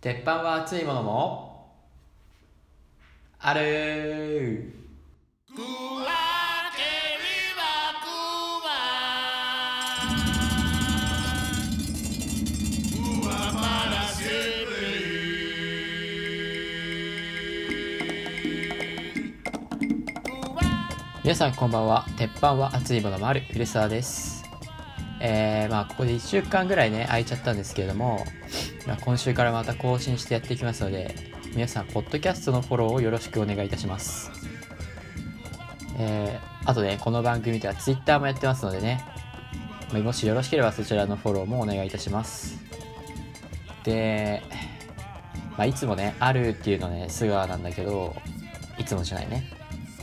鉄板は熱いものもある。皆さんこんばんは。鉄板は熱いものもある古澤です。えー、まあここで1週間ぐらいね空いちゃったんですけれども、今週からまた更新してやっていきますので皆さんポッドキャストのフォローをよろしくお願いいたします。えー、あとねこの番組では Twitter もやってますのでね。もしよろしければそちらのフォローもお願いいたします。で、まあ、いつもねあるっていうのね素川なんだけどいつもじゃないね。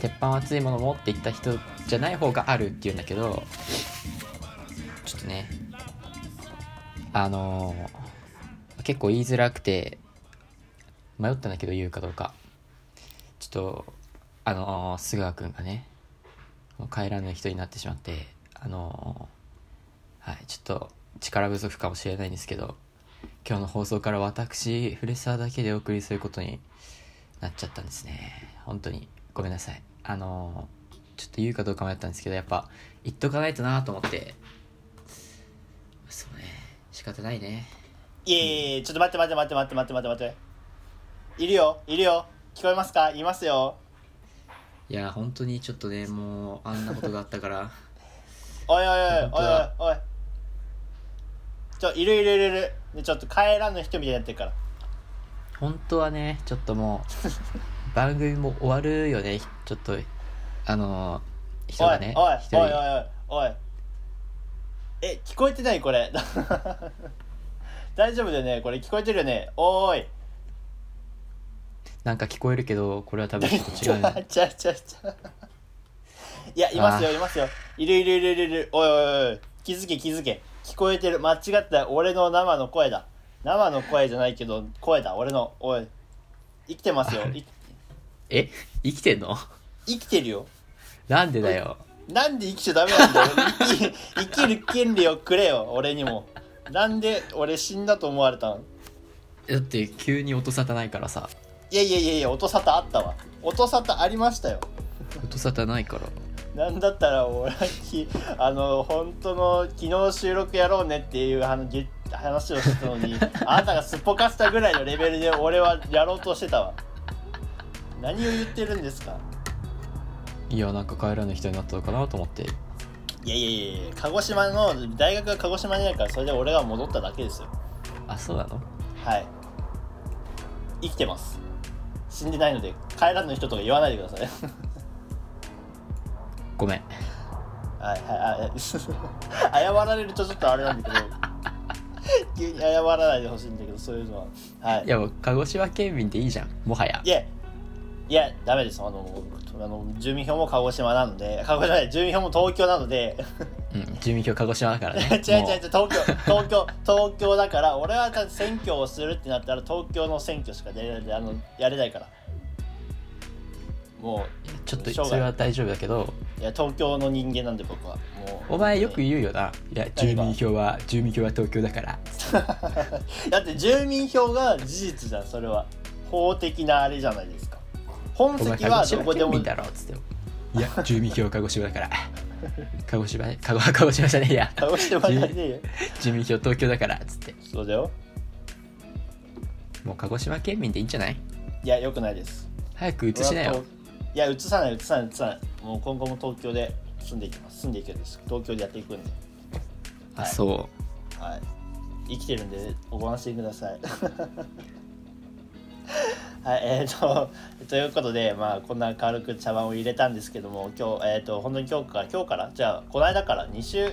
鉄板熱いものもって言った人じゃない方があるっていうんだけどちょっとねあのー結構言いづらくて迷ったんだけど言うかどうか。ちょっとあのー、菅川君がねもう帰らぬ人になってしまってあのはいちょっと力不足かもしれないんですけど今日の放送から私古澤だけでお送りすることになっちゃったんですね。本当にごめんなさい。あのちょっと言うかどうか迷ったんですけどやっぱ言っとかないとなと思って。そうね。仕方ないね。いえいえちょっと待って待って待って待って待って待って待って。いるよいるよ。聞こえますか？いますよ。いや本当にちょっとねもうあんなことがあったから。おいおいおいおいおいおい。ちょいるいるいるいる。でちょっと帰らぬ人みたいになってるから。本当はねちょっともう 番組も終わるよね。ちょっとあのー人おいがねおいおいおいおいおい。え聞こえてないこれ大丈夫だよね。これ聞こえてるよね。おーい。なんか聞こえるけどこれは多分ちょっと違うね。ちゃうちゃうちゃういやいますよいますよ。いるいるいるいる。いるおいおいおい。気づけ気づけ。聞こえてる。間違った。俺の生の声だ。生の声じゃないけど声だ。俺の。おい。生きてますよ。いえ？生きてんの？生きてるよ。なんでだよ。なんで生きちゃダメなんだよ。生きる権利をくれよ。俺にもなんで俺死んだと思われたのだって急に音沙汰ないからさ。いやいやいやいや音沙汰あったわ。音沙汰ありましたよ。音沙汰ないから。なんだったら俺はきあの本当の昨日収録やろうねっていう話げ話をしてたのに あなたがすっぽかしたぐらいのレベルで俺はやろうとしてたわ。何を言ってるんですか？いやなんか帰らぬ人になったのかなと思っていやいやいやいや鹿児島の大学が鹿児島にあるからそれで俺が戻っただけですよ。あそうなの？はい。生きてます。死んでないので帰らぬ人とか言わないでください。ごめん。はいはいはい 謝られるとちょっとあれなんだけど 急に謝らないでほしいんだけどそういうのは。はい。いやもう鹿児島県民でいいじゃん。もはや。いやいやダメです。あのあの住民票も鹿児島なので 鹿児島じゃない住民票も東京なので。うん住民票鹿児島だからね。違う違う違うも東京東京東京だから俺は選挙をするってなったら東京の選挙しか出あのやれないから。もうちょっとそれは大丈夫だけど。ういや東京の人間なんで僕は。もう。お前よく言うよな。いや住民票は住民票は東京だから。だって住民票が事実じゃんそれは。法的なあれじゃないですか本籍はどこでも県民だろっつってよ。いや住民票鹿児島だから。鹿児島鹿児鹿児島じゃねえや。鹿児島じゃねえよ。住民票東京だからっつって。そうだよ。もう鹿児島県民でいいんじゃない？いやよくないです。早く移しなよ。いや移さない移さない移さない。もう今後も東京で住んでいきます。住んでいくんです。東京でやっていくんで。あそはい。生きてるんでご安心ください はいえー、と ということでまあこんな軽く茶碗を入れたんですけども今日えっ、と本当に今日から今日から？じゃあこの間から？2週？ん？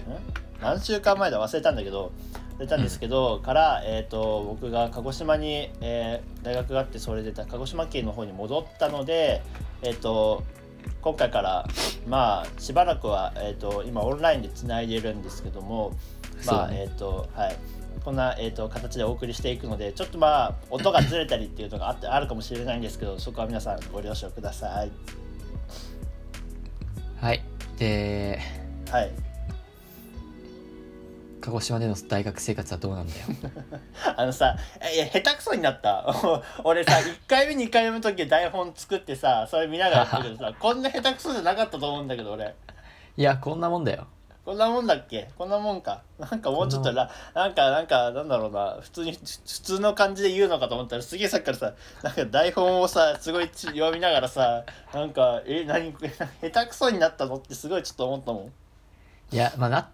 何週間前だ忘れたんだけど忘れたんですけど、から、えー、と僕が鹿児島に、えー大学があってそれで鹿児島県の方に戻ったのでえっ、と今回からまあしばらくは、えー、と今オンラインでつないでるんですけどもまあ、えっ、とはいこんな、えー、と形でお送りしていくのでちょっとまあ音がずれたりっていうのがあってあるかもしれないんですけどそこは皆さんご了承ください。うはい。ではい。鹿児島での大学生活はどうなんだよ。あのさいや下手くそになった。俺さ1回目2回目の時台本作ってさそれ見ながらやったけどさこんな下手くそじゃなかったと思うんだけど俺。いやこんなもんだよこんなもんだっけ？こんなもんか。なんかもうちょっとらなんかなんかなんだろうな。普通に普通の感じで言うのかと思ったらすげえさっきからさなんか台本をさすごいち読みながらさなんかえ何下手くそになったのってすごいちょっと思ったもん。いやまあな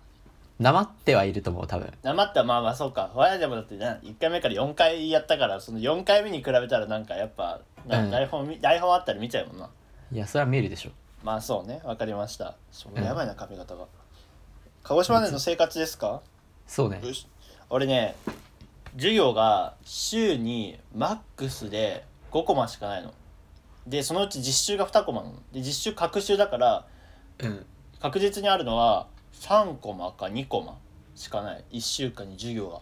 なまってはいると思う多分。なまったまあまあそうか。我々でもだってな1回目から4回やったからその4回目に比べたらなんかやっぱなうん。台本み、台本あったら見ちゃうもんな。いやそれは見えるでしょ。まあそうね。わかりました。そうんやばいな髪型が、鹿児島での生活ですか？そうね。俺ね授業が週にマックスで5コマしかないの。でそのうち実習が2コマなの。で実習隔週だからうん。確実にあるのは3コマか2コマしかない。1週間に授業が。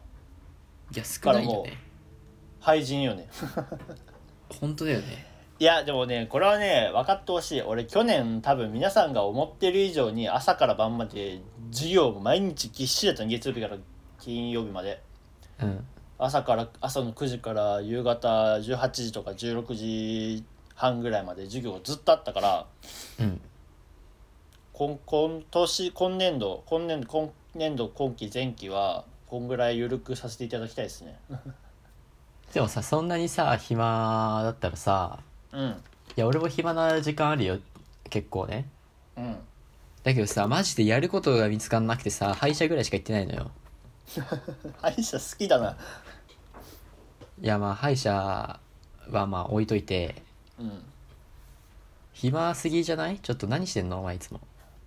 いや少ないよね。廃人よね。本当だよねいやでもねこれはね分かってほしい。俺去年多分皆さんが思ってる以上に朝から晩まで授業も毎日ぎっしりだったの月曜日から金曜日まで。うん。朝から朝の9時から夕方18時とか16時半ぐらいまで授業がずっとあったからうん。今今年今年度今年度今年度今期前期はこんぐらい緩くさせていただきたいですね。でもさそんなにさ暇だったらさうん。いや俺も暇な時間あるよ。結構ね。うん。だけどさマジでやることが見つかんなくてさ歯医者ぐらいしか行ってないのよ。歯医者好きだな。いやまあ歯医者はまあ置いといて。うん。暇すぎじゃない？ちょっと何してんの？お前いつも。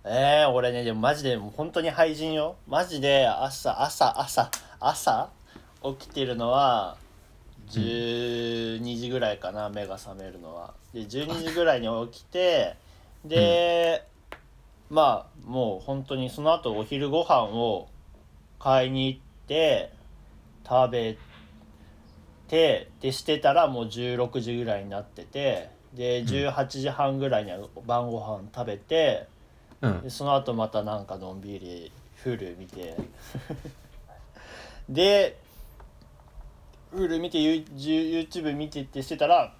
えー、俺ねでもマジでもう本当に廃人よ。マジで朝朝朝朝起きてるのは12時ぐらいかな、目が覚めるのは。で12時ぐらいに起きてで、まあもう本当にその後お昼ご飯を買いに行って食べてでしてたらもう16時ぐらいになっててで18時半ぐらいには晩ご飯食べて、うん。でその後またなんかのんびりフル見て。でフル見て You- YouTube 見てってしてたら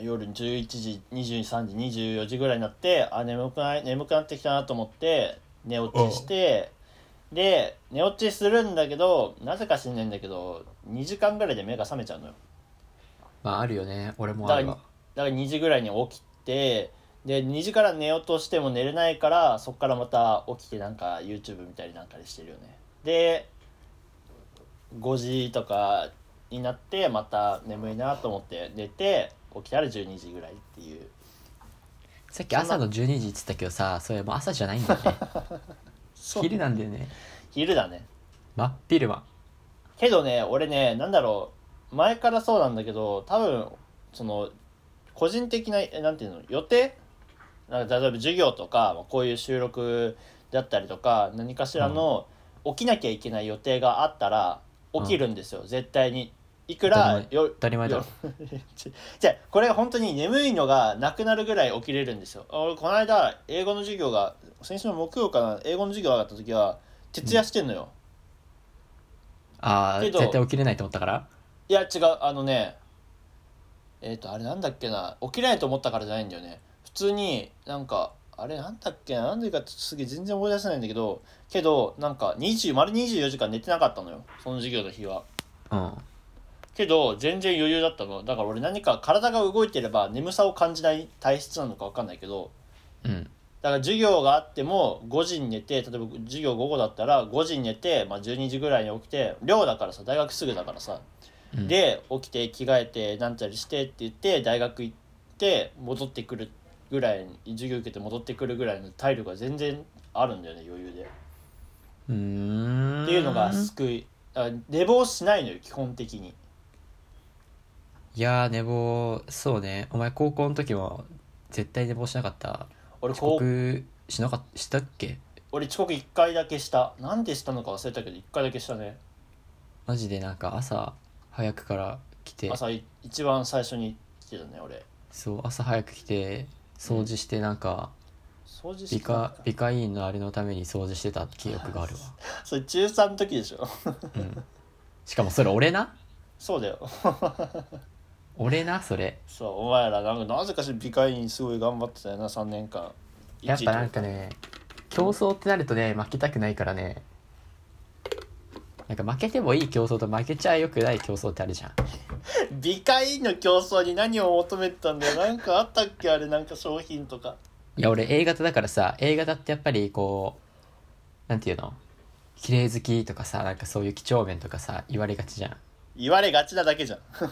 夜11時23時24時ぐらいになってあ眠くない眠くなってきたなと思って寝落ちしてで寝落ちするんだけどなぜか知んないんだけど2時間ぐらいで目が覚めちゃうのよ。まああるよね。俺もだからあるわ。だから2時ぐらいに起きてで2時から寝ようとしても寝れないからそっからまた起きてなんか YouTube 見たりなんかでしてるよね。で5時とかになってまた眠いなと思って寝て起きたら12時ぐらいっていう。さっき朝の12時って言ってたけどさそれもう朝じゃないんだよね。そう。昼なんだよね。昼だね。真っ昼間。けどね俺ねなんだろう。前からそうなんだけど多分その個人的なえなんていうの？予定？なんか例えば授業とかまあこういう収録だったりとか何かしらの起きなきゃいけない予定があったら起きるんですよ、絶対に。いくらよ当たり前だ。ろ じゃあこれ本当に眠いのがなくなるぐらい起きれるんですよ。俺この間英語の授業が先週の木曜かな英語の授業があった時は徹夜してんのよ、ああけど絶対起きれないと思ったから？いや違うあのねえっ、とあれなんだっけな起きれないと思ったからじゃないんだよね。普通になんかあれなんだっけななんでかってすげえ全然思い出せないんだけどけどなんか20丸24時間寝てなかったのよ。その授業の日は。うん。けど全然余裕だったの。だから俺何か体が動いてれば眠さを感じない体質なのか分かんないけど。うん。だから授業があっても5時に寝て例えば授業午後だったら5時に寝て、まあ、12時ぐらいに起きて寮だからさ大学すぐだからさ。うん。で起きて着替えてなんたりしてって言って大学行って戻ってくるぐらいに授業受けて戻ってくるぐらいの体力が全然あるんだよね余裕で。っていうのが救いだから寝坊しないのよ基本的に。いやー寝坊そうね。お前高校の時も絶対寝坊しなかった。遅俺こう刻しなかったしたっけ？俺遅刻1回だけした。なんでしたのか忘れたけど1回だけしたね。マジでなんか朝早くから来て。朝い一番最初に来てたね俺。そう朝早く来て掃除してなんか、掃除して美化美化委員のあれのために掃除してた記憶があるわ、それ中3の時でしょ。うん、しかもそれ俺な？そうだよ。俺な？それ。そうお前らなんかなぜかしら美化委員すごい頑張ってたよな3年間。やっぱなんかね競争ってなるとね負けたくないからね。なんか負けてもいい競争と負けちゃよくない競争ってあるじゃん。美化委員の競争に何を求めてたんだよ。なんかあったっけ？あれなんか商品とかいや俺 A 型だからさ A 型ってやっぱりこうなんていうの？綺麗好きとかさなんかそういう几帳面とかさ言われがちじゃん、言われがちなだけじゃん。うん、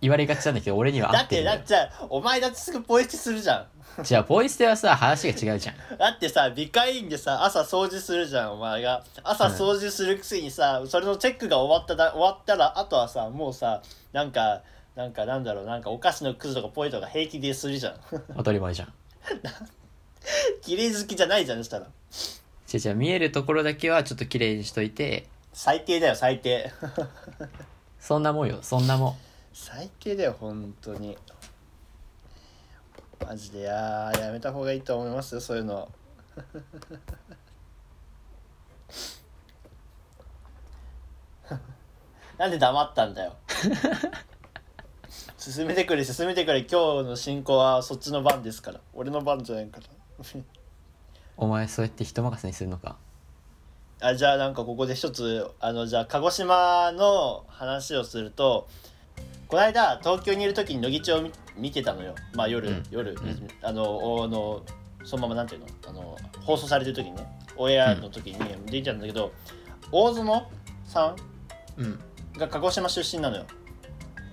言われがちなんだけど俺には合だってってるのよだってお前だってすぐポイ捨てするじゃん。じゃあポイ捨てはさ話が違うじゃん。だってさ美化委員でさ朝掃除するじゃんお前が。朝掃除するくせにさ、それのチェックが終わっただ終わったらあとはさもうさなんかなんかなんだろうなんかお菓子のくずとかポイとか平気でするじゃん。当たり前じゃん 綺麗好きじゃないじゃんそしたら。じゃじゃ見えるところだけはちょっと綺麗にしといて。最低だよ最低。そんなもんよそんなもん。最低だよ本当に。マジでやーやめた方がいいと思いますよそういうの。なんで黙ったんだよ進めてくれ進めてくれ今日の進行はそっちの番ですから。俺の番じゃないから。お前そうやって人任せにするのか。あじゃあなんかここで一つあのじゃあ鹿児島の話をするとこの間東京にいる時に乃木町を見見てたのよ。まあ夜、うん。夜、うん。あのおあのそのままなんていうの？あの放送されてる時にね。オンエアの時に出てたんだけど、大園さうんん。が鹿児島出身なのよ。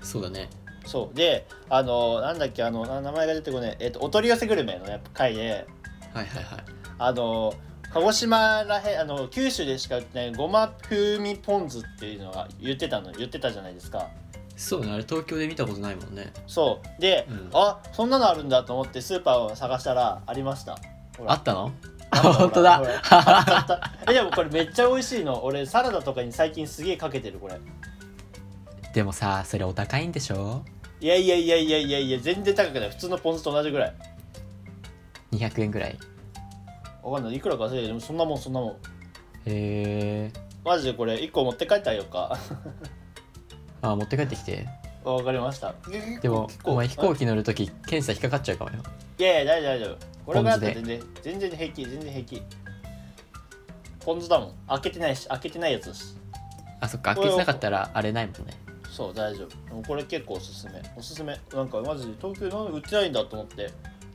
そうだねそう。であのなんだっけあのな名前が出てこねえ。っとお取り寄せグルメのね回ではいはいはい。あの鹿児島らへんあの九州でしか売ってないごま風味ポン酢っていうのが言ってたの言ってたじゃないですか。そうねあれ東京で見たことないもんね。そう。で、うん。あそんなのあるんだと思ってスーパーを探したらありました。あったの？あった。本当だ。えでもこれめっちゃ美味しいの。俺サラダとかに最近すげえかけてるこれ。でもさそれお高いんでしょ？いやいやいやいやいやいや全然高くない。普通のポン酢と同じぐらい。200円ぐらい。わかんない。いくらか忘れたけどでもそんなもんそんなもん。へえマジでこれ1個持って帰ってあげようか。あ持って帰ってきて。わかりました。でもお前飛行機乗るとき検査引っかかっちゃうかもよ。いやいや大丈夫大丈夫。これがあったらポ全然全然平気全然平気。ポン酢だもん。開けてないし開けてないやつだし。あそっか開けてなかったらあれないもんねそう大丈夫。これ結構おすすめ。おすすめ。なんかマジで東京なんで売ってないんだと思って。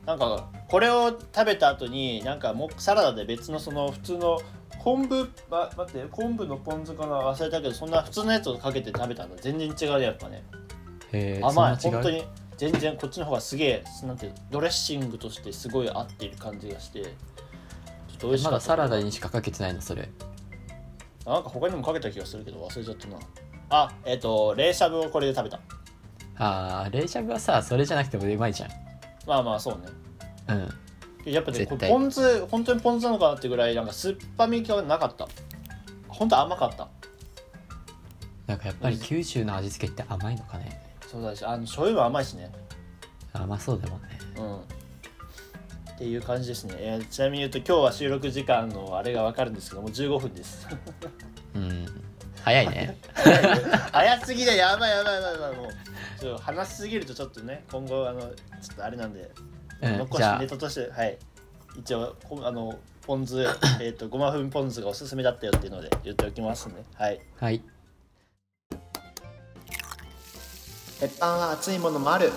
なんかこれを食べた後になんかもうサラダで別のその普通の昆布あ待って昆布のポン酢かな？忘れたけどそんな普通のやつをかけて食べたの。全然違うねやっぱね。へえ甘い。本当に。全然こっちの方がすげえなんてドレッシングとしてすごい合っている感じがして。ちょっと美味しかった。まだサラダにしかかけてないのそれ。なんか他にもかけた気がするけど忘れちゃったなあえっ、と冷しゃぶをこれで食べた。あー冷しゃぶはさそれじゃなくてもうまいじゃん。まあまあそうね。うん。やっぱねポン酢本当にポン酢なのかなってぐらいなんか酸っぱみがなかった。本当甘かった。なんかやっぱり九州の味付けって甘いのかね。そうだしあの醤油も甘いしね。甘そうだもんね。うん。っていう感じですね、えーちなみに言うと今日は収録時間のあれが分かるんですけども15分です。うん早いね。早すぎだ。やばいやばいやばいやばい。もうちょっと話しすぎるとちょっとね今後あのちょっとあれなんで、うん残しネタとしてはい。一応こあのポン酢えっ、とごま風味ポン酢がおすすめだったよっていうので言っておきますね。はい。はい。鉄板は熱いものもある。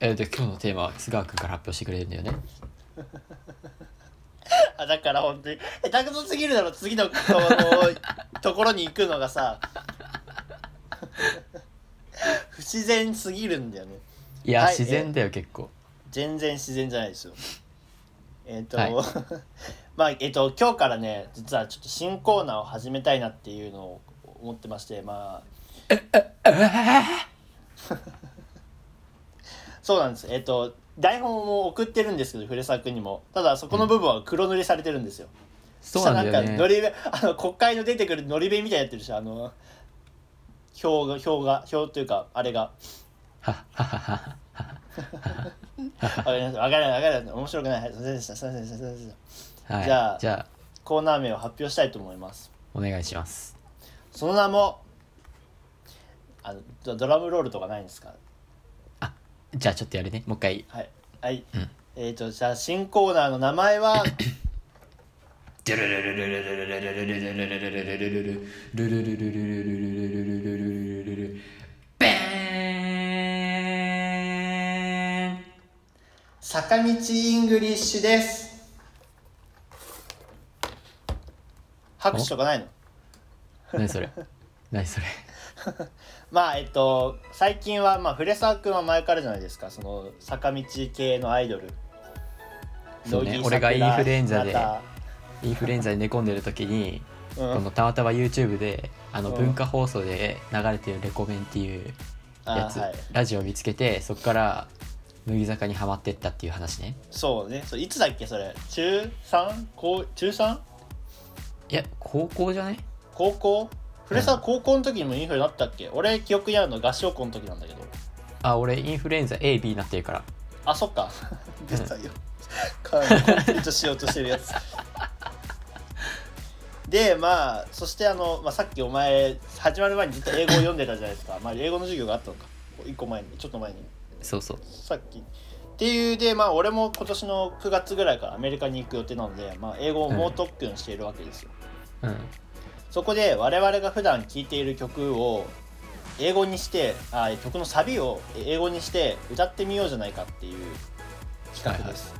えー、で今日のテーマは菅川君から発表してくれるんだよね あだから本当に。下手くそすぎるだろ次のこのところに行くのがさ。不自然すぎるんだよね。いや、はい自然だよ結構。全然自然じゃないですよ。えっ、と、はい。まあえっ、と今日からね実はちょっと新コーナーを始めたいなっていうのを思ってましてまあ。そうなんです。えっ、と台本も送ってるんですけど古澤君にも。ただそこの部分は黒塗りされてるんですよ、そうなんだよね。のり弁 あの国会の出てくるのり弁みたいになってるしあの表が表が表というかあれが。はっはっはっは。わかりました。わかるわかる。面白くない。はいすいませんでした。すいませんでした。すいませんでした。はい。じゃあじゃあ。コーナー名を発表したいと思います。お願いします。その名もあのドドラムロールとかないんですか？じゃあちょっとやるね。もう一回。はい。はい、うん。えっ、とじゃあ新コーナーの名前は？坂道 English です拍手とかないの何それ何それ まあえっと最近はまあフレサー君は前からじゃないですか。その坂道系のアイドル。そうね。俺がインフルエンザで桜 インフルエンザで寝込んでる時にうん。このたまたま YouTube であのうん。文化放送で流れてるレコメンっていうやつ、あはい。ラジオを見つけてそこから乃木坂にはまってったっていう話ね。そうね。そういつだっけそれ？中 3? 高中 3? いや高校じゃない？高校？フレサーうん高校の時にもインフルになったっけ？俺記憶にあるの合唱校の時なんだけど。あ俺インフルエンザ AB になってるから。あそっか。出たよ。コンプリートしようとしてるやつ。でまあそしてあの、まあ、さっきお前始まる前にずっと英語を読んでたじゃないですか。まあ英語の授業があったのか。一個前に。ちょっと前に。そうそう。さっき。っていうでまあ俺も今年の9月ぐらいからアメリカに行く予定なので、まあ、英語を猛特訓しているわけですよ、うんそこで我々が普段聴いている曲を英語にしてあ曲のサビを英語にして歌ってみようじゃないかっていう企画です、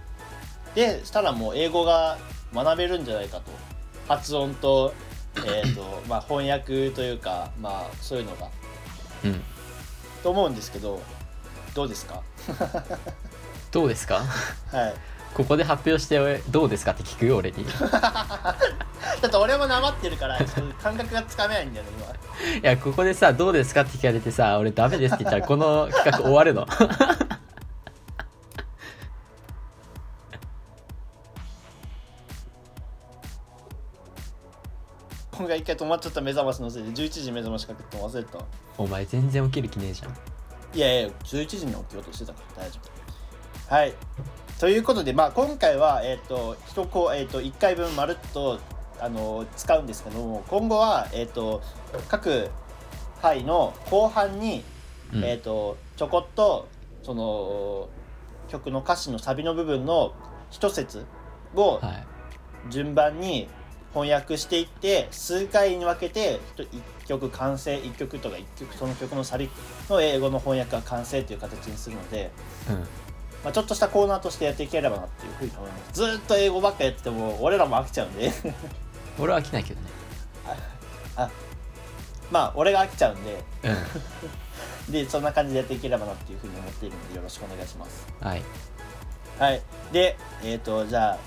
でしたらもう英語が学べるんじゃないかと。発音と,、えーと まあ、翻訳というかまあそういうのが。うん。と思うんですけどどうですか？どうですか？はいここで発表して俺どうですかって聞くよ俺に。い だって俺もなまってるから感覚がつかめないんだよね今。やここでさどうですかって聞かれてさ俺ダメですって言ったらこの企画終わるの。今回一回止まっちゃった目覚ましのせいで11時目覚ましかけて忘れてた。お前全然起きる気ねえじゃん。いやいや11時に起きようとしてたから大丈夫。はいということで、まあ、今回は、えっと一えっと1回分まるっとあの使うんですけども今後は、えっと各回の後半に、うん。えっとちょこっとその曲の歌詞のサビの部分の一節をはい。順番に翻訳していって数回に分けて1曲完成1曲とか1曲その曲のサビの英語の翻訳が完成という形にするので、うんまあ、ちょっとしたコーナーとしてやっていければなっていうふうに思います。ずーっと英語ばっかやってても俺らも飽きちゃうんで。俺は飽きないけどね。まあ俺が飽きちゃうんで。うん。でそんな感じでやっていければなっていうふうに思っているのでよろしくお願いします。はい。はい。でえっ、とじゃあ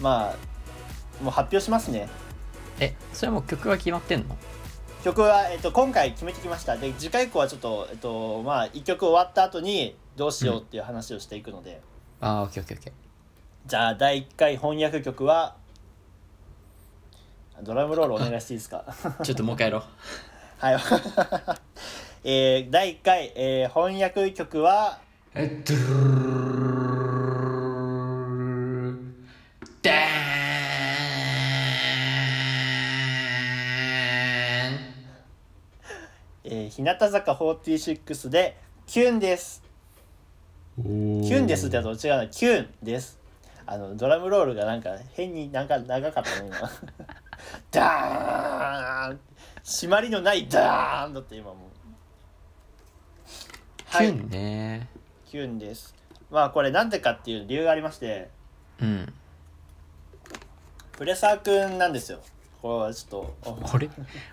まあもう発表しますね。えそれはもう曲が決まってんの？曲は、えっと、今回決めてきました。で次回以降はちょっと、えっとまあ、1曲終わった後にどうしようっていう話をしていくので、ああオッケーオッケーオッケじゃあ第1回翻訳曲はドラムロールお願いしていいですか？ー ちょっともう一回やろう。はい、えー、第1回、えー翻訳曲はえっとダーン。えー日向坂46で「キュンです」キキュンですってやつと違うなキュンです。あのドラムロールがなんか変になんか長かったね今。ダーン。締まりのないダーンだって今もう。キュンね。キュンです。まあこれなんでかっていう理由がありまして。うん。プレサーくんなんですよ。これはちょっと俺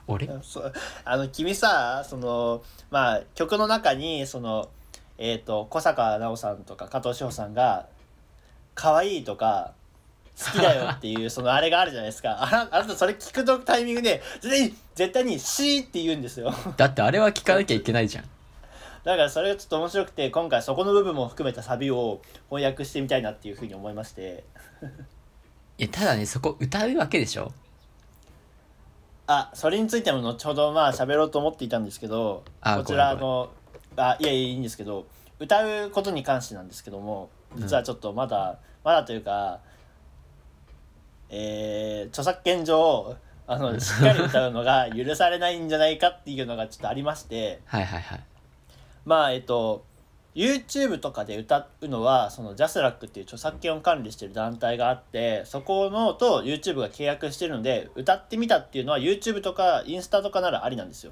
俺？そう。あの君さそのまあ曲の中にそのえっ、と小坂奈緒さんとか加藤志保さんが「可愛いとか「好きだよ」っていう そのあれがあるじゃないですか。あなあなたそれ聞くとタイミングで絶対に絶対に「し」って言うんですよ。だってあれは聞かなきゃいけないじゃん。だからそれがちょっと面白くて今回そこの部分も含めたサビを翻訳してみたいなっていうふうに思いまして。いやただねそこ歌うわけでしょ？あそれについても後ほどまあ喋ろうと思っていたんですけどあこちらのあいやいやいいんですけど歌うことに関してなんですけども実はちょっとまだ、まだというかえー著作権上あのしっかり歌うのが許されないんじゃないかっていうのがちょっとありましてはいはいはい。まあえっと YouTube とかで歌うのはそのジャスラックっていう著作権を管理してる団体があってそこのと YouTube が契約してるので歌ってみたっていうのは YouTube とかインスタとかならありなんですよ。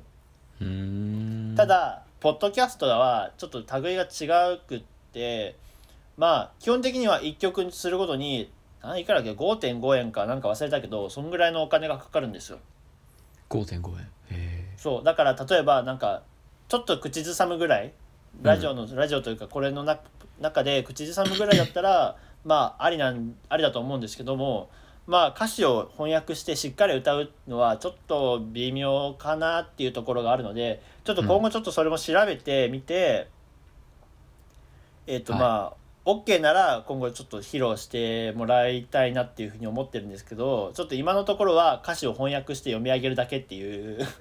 ただポッドキャストはちょっと類が違くってまあ基本的には1曲にするごとに何いくらだっけ？5.5円かなんか忘れたけどそんぐらいのお金がかかるんですよ。5.5円？へえ。そう。だから例えばなんかちょっと口ずさむぐらいラジオの、ラジオというかこれのな中で口ずさむぐらいだったらまあありなんありだと思うんですけどもまあ歌詞を翻訳してしっかり歌うのはちょっと微妙かなっていうところがあるのでちょっと今後ちょっとそれも調べてみて、えっ、とはい。まあ OK なら今後ちょっと披露してもらいたいなっていうふうに思ってるんですけどちょっと今のところは歌詞を翻訳して読み上げるだけっていう。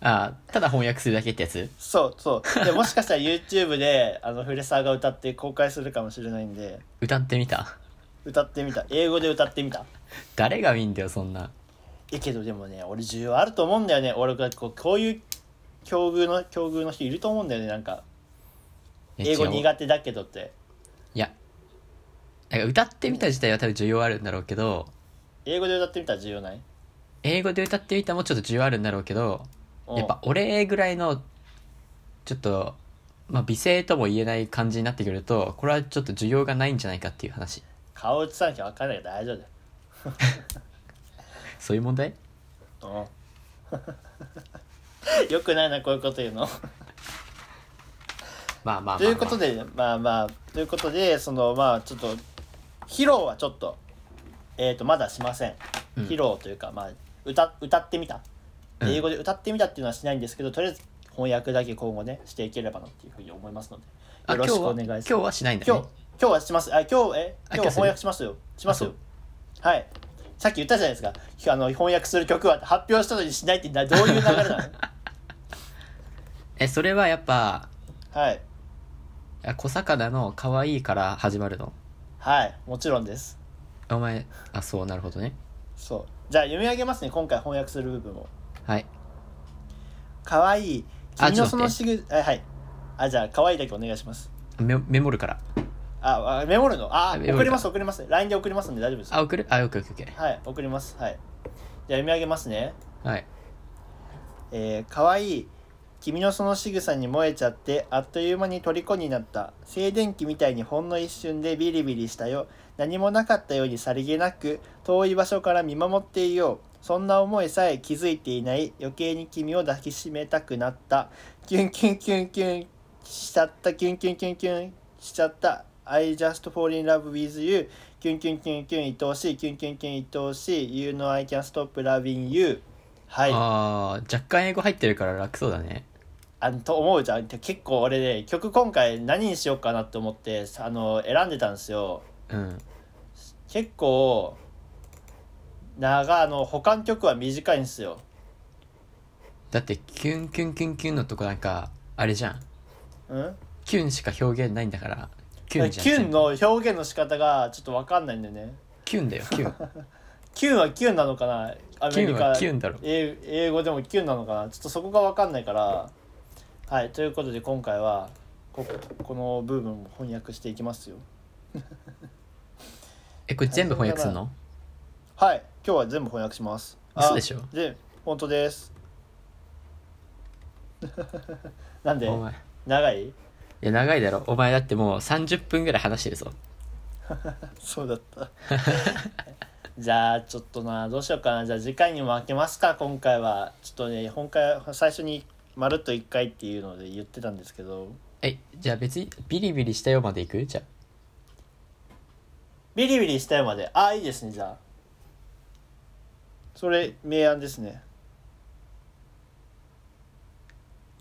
あただ翻訳するだけってやつ？そうそう。でもしかしたら YouTube であのフレサーが歌って公開するかもしれないんで。歌ってみた歌ってみた。英語で歌ってみた。誰が見んだよそんな。えけどでもね俺需要あると思うんだよね。俺がこうこういう境遇の境遇の人いると思うんだよね。なんか英語苦手だけどって。いやなんか歌ってみた自体は多分需要あるんだろうけど英語で歌ってみたら需要ない？英語で歌ってみたもちょっと需要あるんだろうけどうん。やっぱ俺ぐらいのちょっとまあ美声とも言えない感じになってくるとこれはちょっと需要がないんじゃないかっていう話顔映さなきゃ分かんないから大丈夫だよ。そういう問題？うん。よくないなこういうこと言うの。まあまあまあ、まあ、ということでまあまあということでそのまあちょっと披露はちょっとえっ、とまだしません。うん。披露というか、まあ歌歌ってみた。うん。英語で歌ってみたっていうのはしないんですけど、とりあえず翻訳だけ今後ねしていければなっていうふうに思いますのであよろしくお願いします。今日はしないんだね。今日今日はします。あ今日え？あ今日翻訳しますよ。しますよ。あはい。さっき言ったじゃないですか。あの翻訳する曲は発表したのにしないってなどういう流れなの？えそれはやっぱはい。小魚の可愛いから始まるの？はい。もちろんです。お前あそうなるほどね。そう。じゃあ読み上げますね今回翻訳する部分を。はい。かわい。君のそのしぐあはい。あじゃあかわいいだけお願いします。メメモるからああメモるの？あ送ります送ります。LINE で送りますんで大丈夫です。あ送る？あオッケーオッケーオッケはい送ります。はい。じゃあ読み上げますね。ーはい。えー、かわいい君のその仕草に燃えちゃってあっという間に虜になった。静電気みたいにほんの一瞬でビリビリしたよ。何もなかったようにさりげなく遠い場所から見守っていよう。そんな思いさえ気づいていない。余計に君を抱きしめたくなった。キュンキュンキュンキュンしちゃった。キュンキュンキュンキュンしちゃった I just fall in love with you. キュンキュンキュンキュン愛おしい。キュンキュンキュン愛おしい。You know I can stop loving you. はい。ああ若干英語入ってるから楽そうだね。あのと思うじゃん。結構俺ね曲今回何にしようかなって思ってあの選んでたんですよ。うん。結構長あの他の曲は短いんですよ。だってキュンキュンキュンキュンのとこなんかあれじゃん。うん？キュンしか表現ないんだからキキュンじゃんュンの表現の仕方がちょっと分かんないんだよね。キュンだよキュン。キュンはキュンなのかな？アメリカキュンはキュンだろ英英語でもキュンなのかな？ちょっとそこが分かんないから。はいということで今回はここの部分を翻訳していきますよ。えこれ全部翻訳するの？はい今日は全部翻訳します。あ嘘でしょ？で本当です。なんで？お前。い？長いや長いだろ。お前だってもう30分ぐらい話してるぞ。そうだった。じゃあちょっとなどうしようかな。じゃあ次回にも開けますか今回は。ちょっとね本回最初にまるっと1回っていうので言ってたんですけど。えじゃあ別にビリビリしたよまでいく？じゃあ。ビリビリしたよまで。ああいいですねじゃあ。それ明暗ですね。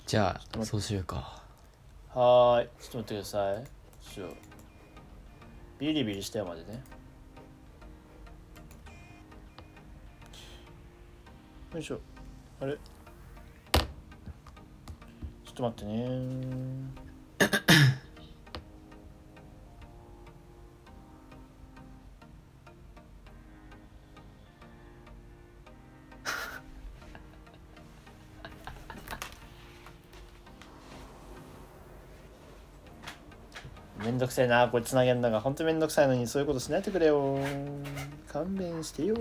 じゃあそうしようかはーい。ちょっと待ってください。ちょビリビリしたよまでね。よいしょ。あれ？ちょっと待ってね。んどくさいな。これつなげるのが。本当めんどくさいのにそういうことしないでくれよ。勘弁してよ。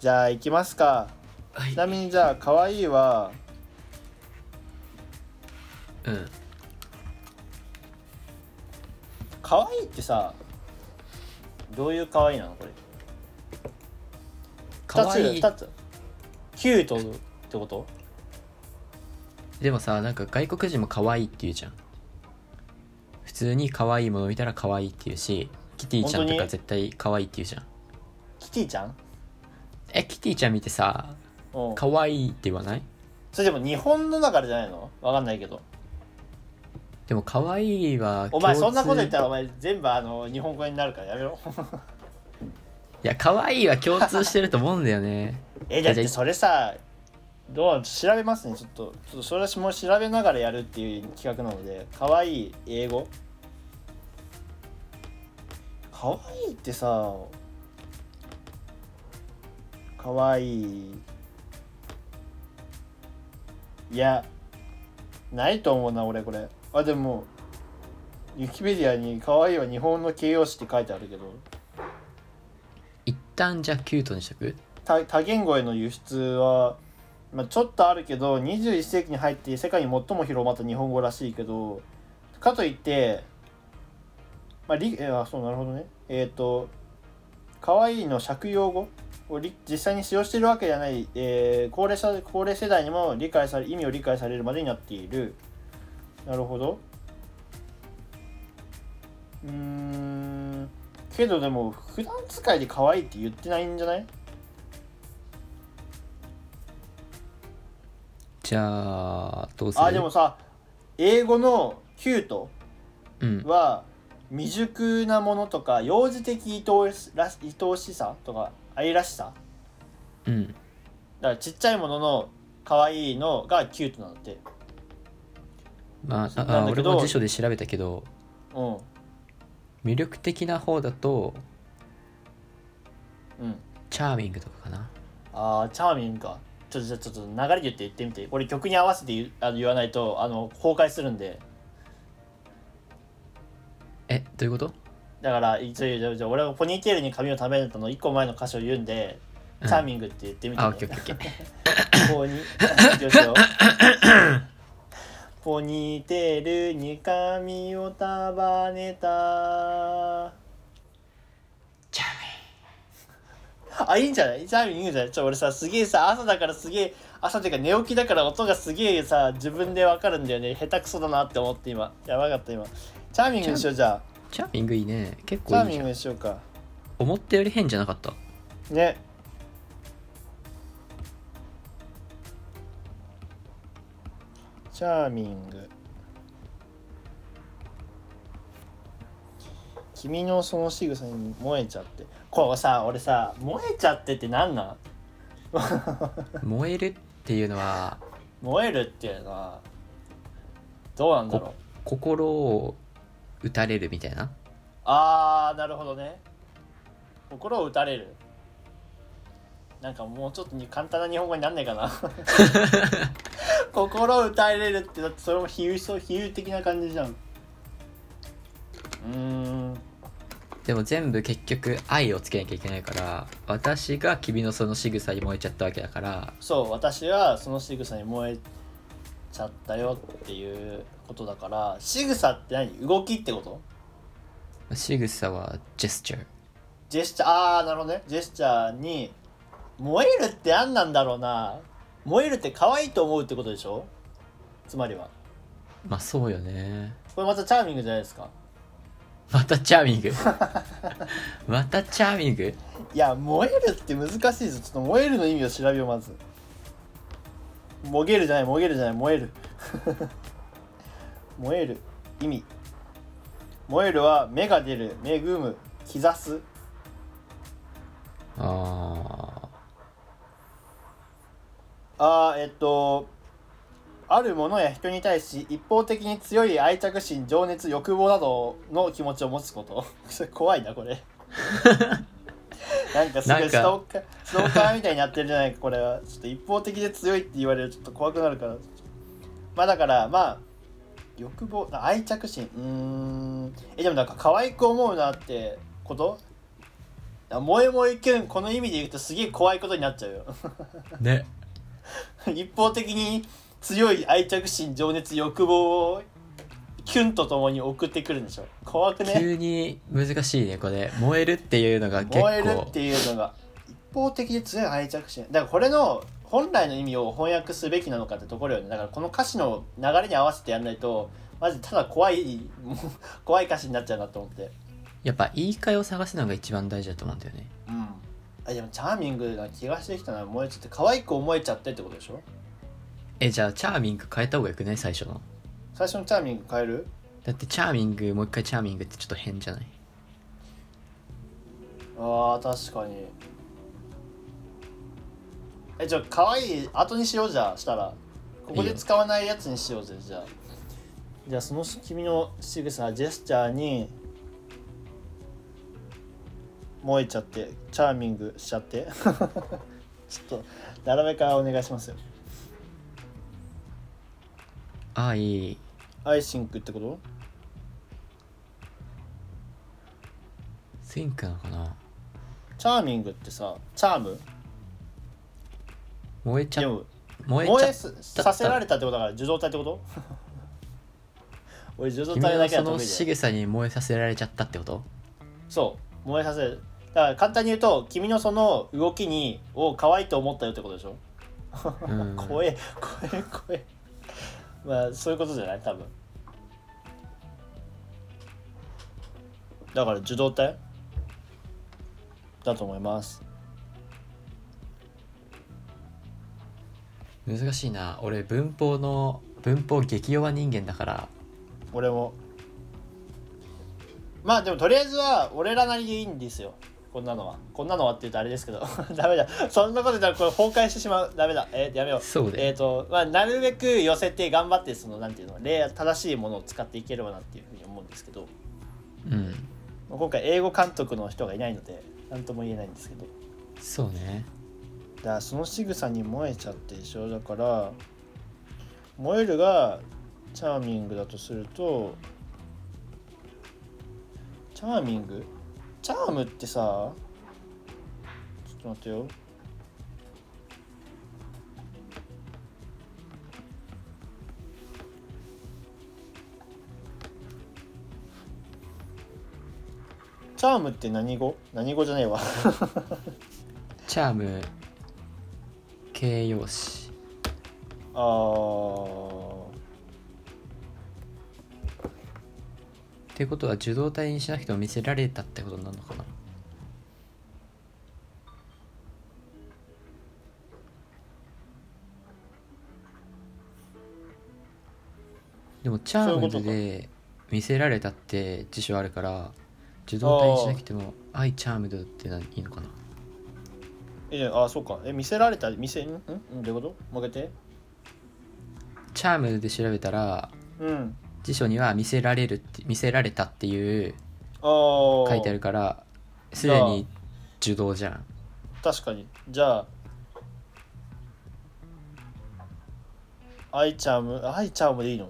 じゃあ行きますか。はい。ちなみにじゃあ可愛いはうん。可愛いってさどういう可愛いなのこれ？かわい。い2つキュートってこと？でもさなんか外国人も可愛いって言うじゃん普通に可愛いもの見たら可愛いって言うしキティちゃんとか絶対可愛いって言うじゃん。キティちゃん？えキティちゃん見てさうん。可愛いって言わない？それでも日本の中でじゃないの？わかんないけど。でも可愛いはお前そんなこと言ったらお前全部あの日本語になるからやめろ。いや可愛いは共通してると思うんだよね。えだってそれさどう調べますね。ちょっとちょっとそれはもう調べながらやるっていう企画なので可愛い英語可愛いってさ可愛い。いやないと思うな俺これ。あでもウィキペディアに可愛いは日本の形容詞って書いてあるけど。一旦じゃあキュートにしとく？多多言語への輸出は、まあ、ちょっとあるけど21世紀に入って世界に最も広まった日本語らしいけどかといってまありえあそうなるほどねえっ、と可愛いの借用語をり実際に使用しているわけじゃない、えー高齢者高齢世代にも理解され意味を理解されるまでになっている。なるほど。うーん。けどでも普段使いで可愛いって言ってないんじゃない？じゃあどうする？あでもさ英語のキュートうん。は未熟なものとか幼児的愛おしら愛おしさとか愛らしさ。うんだからちっちゃいものの可愛いのがキュートなんだって。まああ俺も辞書で調べたけどうん魅力的な方だとうん。チャーミングとかかな。あーチャーミングか。ちょっとじゃあちょっと流れで言って言ってみて。これ曲に合わせて言うあの言わないとあの崩壊するんでえどういうこと？だから一応じゃ俺がポニーテールに髪をためるの1個前の歌詞を言うんで、うん。チャーミングって言ってみて、ねあオッケーオッケー。オッケー ポニーテールに髪を束ねた。チャー あいいんじゃない？チャーミングいいんじゃない？ちょ俺さすげえさ朝だからすげえ朝っていうか寝起きだから音がすげえさ自分でわかるんだよね。下手くそだなって思って今。やばかった今チャーミングにしようじゃあ。チャーミングいいね。結チャーミング構いいじゃんにしようか。思ったより変じゃなかった？ね。チャーミング。君のその仕草に燃えちゃって。これさ俺さ燃えちゃってってなんなん？燃えるっていうのは燃えるっていうのはどうなんだろう？心を打たれるみたいな？あーなるほどね。心を打たれる。なんかもうちょっとに簡単な日本語になんないかな。心を打たれるってだってそれも比喩そう比喩的な感じじゃん。うーん。でも全部結局愛をつけなきゃいけないから私が君のその仕草に燃えちゃったわけだから。そう私はその仕草に燃えちゃったよっていうことだから仕草って何？動きってこと？仕草はジェスチャー。ジェスチャーあーなるほどね。ジェスチャーに燃えるって何なんだろうな。燃えるって可愛いと思うってことでしょ？つまりは。まあそうよね。これまたチャーミングじゃないですか。またチャーミング？またチャーミング？いや燃えるって難しいぞ。ちょっと燃えるの意味を調べようまず。もげるじゃないもげるじゃない燃える燃える意味。燃えるは芽が出る恵む兆す。ああーえっとあるものや人に対し一方的に強い愛着心情熱欲望などの気持ちを持つこと。それ怖いなこれ。なんかすごないストーカーストーカーみたいになってるじゃないかこれは。ちょっと一方的で強いって言われるとちょっと怖くなるから。まあだからまあ欲望あ愛着心。うーん。えでもなんか可愛く思うなってこと？あ萌え萌えキュンこの意味で言うとすげえ怖いことになっちゃうよ。ね。一方的に強い愛着心情熱欲望をキュンとともに送ってくるんでしょ。怖くね？急に難しいねこれ。燃えるっていうのが結燃える構っていうのが。一方的に強い愛着心。だからこれの本来の意味を翻訳すべきなのかってところよね。だからこの歌詞の流れに合わせてやんないとマジただ怖いもう 怖い歌詞になっちゃうなと思って。やっぱ言い換えを探すのが一番大事だと思うんだよね。うん。あでもチャーミングな気がしてきたな。燃えちゃって可愛く思えちゃってってことでしょ？えじゃあチャーミング変えた方がよくない？最初の。最初のチャーミング変える？だってチャーミングもう一回チャーミングってちょっと変じゃない？あー確かにえじゃあ可愛い後にしようじゃあしたら。ここで使わないやつにしようぜじゃあ。じゃあその君の仕草ジェスチャーに萌えちゃって charming しちゃって。ちょっと並べからお願いしますよ。あいい。 I think ってこと？ think なのかな？ charming ってさ charm？燃えちゃ燃燃えすさせられたってことだから受動体ってこと？俺受動君体だのそのけは得意で仕草に燃えさせられちゃったってこと？そう燃えさせる。だから簡単に言うと君のその動きにを可愛いと思ったよってことでしょ、うん。怖え怖え怖え。まあそういうことじゃない？多分。だから受動体？だと思います難しいな。俺文法の文法激弱人間だから。俺も。まあでもとりあえずは俺らなりでいいんですよ。こんなのは。こんなのはって言うとあれですけど。ダメだ。そんなこと言ったらこれ崩壊してしまう。ダメだ。えーやめよう。そうえっ、とまあなるべく寄せて頑張ってそのなんていうの例正しいものを使っていければなっていうふうに思うんですけど。うん。まあ今回英語監督の人がいないので何とも言えないんですけど。そうねだからその仕草に燃えちゃってでしょ。だから燃えるがチャーミングだとするとチャーミング？チャームってさちょっと待ってよ。チャームって何語？何語じゃねえわ。チャーム。形容詞。あー。ってことは受動体にしなくても見せられたってことになるのかな？でもチャームズで見せられたって辞書あるから受動体にしなくても「アイチャームド」って何いいのかな？えあそうか。え見せられた見せん？ん？んどういうこと？もう一回言って。チャームズで調べたらうん。辞書には見せられるって見せられたっていう書いてあるからすでに受動じゃん。確かに。じゃあ。アイチャームアイチャームでいいの？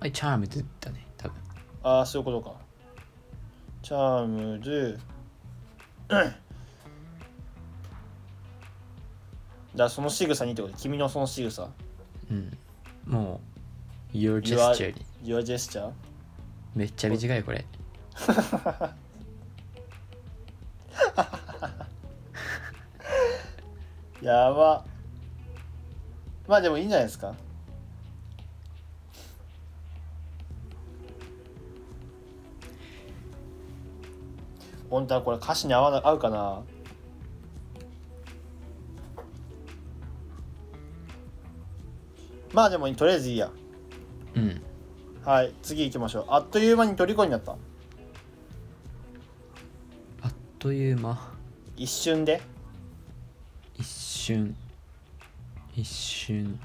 アイチャームズだね多分。ああそういうことか。チャームズらその仕草にってこと？君のその仕草。うん。もう Your gesture に。Your gesture めっちゃ短いよこれ。やば。まあでもいいんじゃないですか。本当はこれ歌詞に合わな合うかな？まあでもとりあえずいいや。うん。はい次行きましょう。あっという間に虜になった。あっという間。一瞬で。一瞬。一瞬。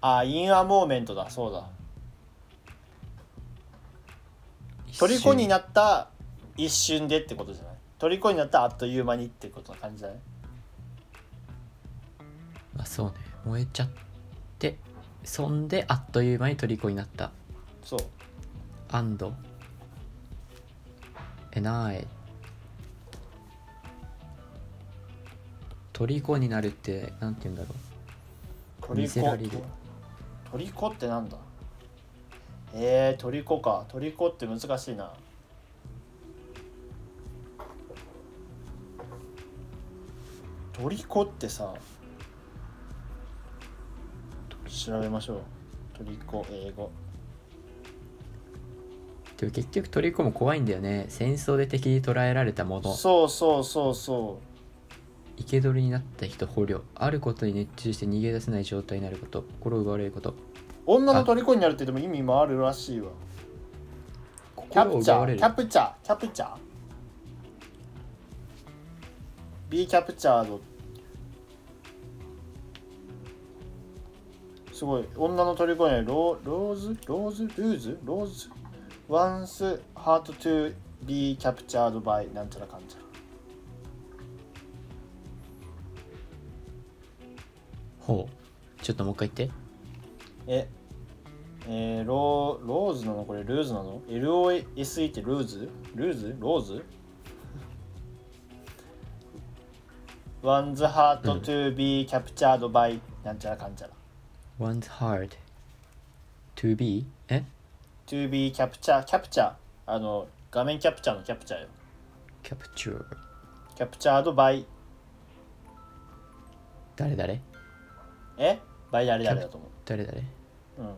あインアモーメントだ。そうだ。虜になった一瞬でってことじゃない？虜になったあっという間にってことな感じじゃないまあそうね。燃えちゃってそんであっという間に虜になった。そう。アンドえ。ない虜になるってなんて言うんだろト見せられる。トリコってなんだ？えー、トリコか。トリコって難しいなトリコってさ調べましょう。トリコ英語。うでも結局虜も怖いんだよね。戦争で敵に捕らえられたもの。そうそうそうそ生け捕りになった人捕虜あることに熱中して逃げ出せない状態になること。心を奪われること。う女の虜になるってでも意味もあるらしいわ。キャ心をプチャ奪われる。ーキャプチャーキャプチャー Be captured すごい。女の虜にローローズ？ローズ？ルーズ？ローズ？Once heart to be captured by なんちゃらかんちゃら。ほう。ちょっともう一回言って。ええー、 lo- lose なの？これ lose なの ?LOSE って lose？ルーズ？ローズ？?One's heart うん to be captured by なんちゃらかんちゃら One's hard to be え to be capture キャプチャーあの画面キャプチャーのキャプチャーよ capture キャプチャード by 誰誰え by 誰々だと思誰誰ううん